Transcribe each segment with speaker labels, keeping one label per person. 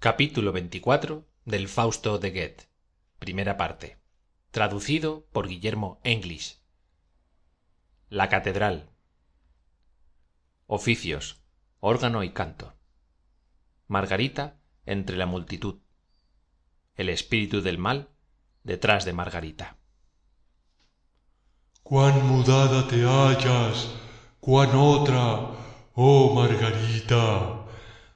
Speaker 1: capítulo veinticuatro del fausto de goethe. Traducido por guillermo english. La catedral. Oficios. Órgano y canto. Margarita entre la multitud. El espíritu del mal detrás de margarita.
Speaker 2: Cuán mudada te hallas cuán otra oh margarita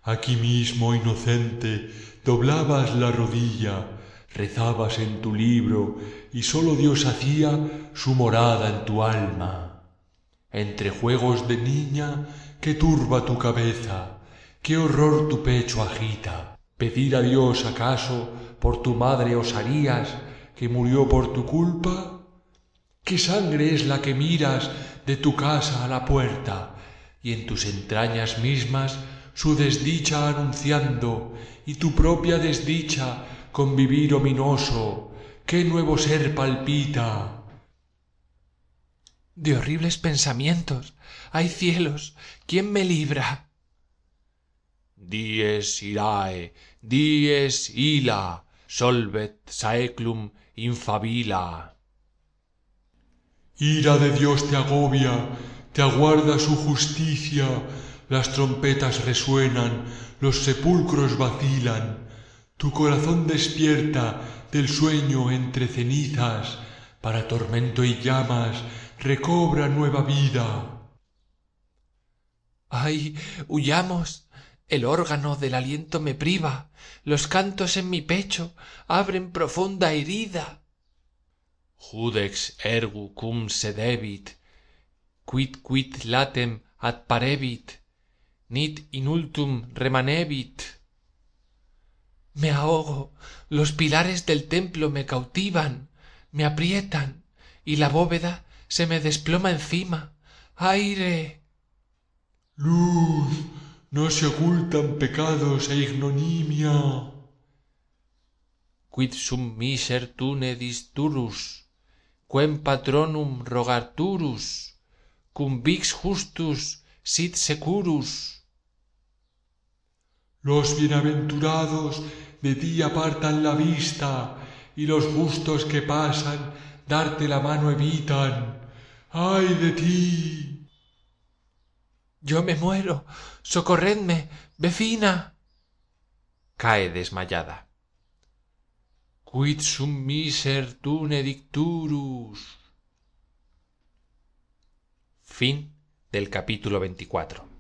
Speaker 2: aquí mismo inocente doblabas la rodilla rezabas en tu libro y sólo dios hacía su morada en tu alma. Entre juegos de niña qué turba tu cabeza qué horror tu pecho agita. Pedir a dios acaso por tu madre osarías que murió por tu culpa qué sangre es la que miras de tu casa a la puerta y en tus entrañas mismas su desdicha anunciando y tu propia desdicha con vivir ominoso. Qué nuevo ser palpita.
Speaker 3: De horribles pensamientos. Ay cielos quién me libra
Speaker 1: dies irae dies illa solvet saeclum infabila.
Speaker 2: Ira de dios te agobia te aguarda su justicia las trompetas resuenan los sepulcros vacilan. Tu corazón despierta del sueño entre cenizas para tormento y llamas recobra nueva vida.
Speaker 3: Ay huyamos. El órgano del aliento me priva. Los cantos en mi pecho abren profunda herida.
Speaker 1: Judex ergo cum sedebit quid quid latem nit inultum remanebit.
Speaker 3: Me ahogo. Los pilares del templo me cautivan me aprietan y la bóveda se me desploma encima. Aire.
Speaker 2: Luz. No se ocultan pecados e ignominia.
Speaker 1: Quid sum miser tunedis turrus quem patronum rogaturus cum vix justus sit securus.
Speaker 2: Los bienaventurados de ti apartan la vista y los justos que pasan darte la mano evitan. Ay de ti
Speaker 3: yo me muero. Socorredme vecina.
Speaker 1: Cae desmayada.
Speaker 3: Quid sum miser tunedicturus
Speaker 1: fin del capítulo veinticuatro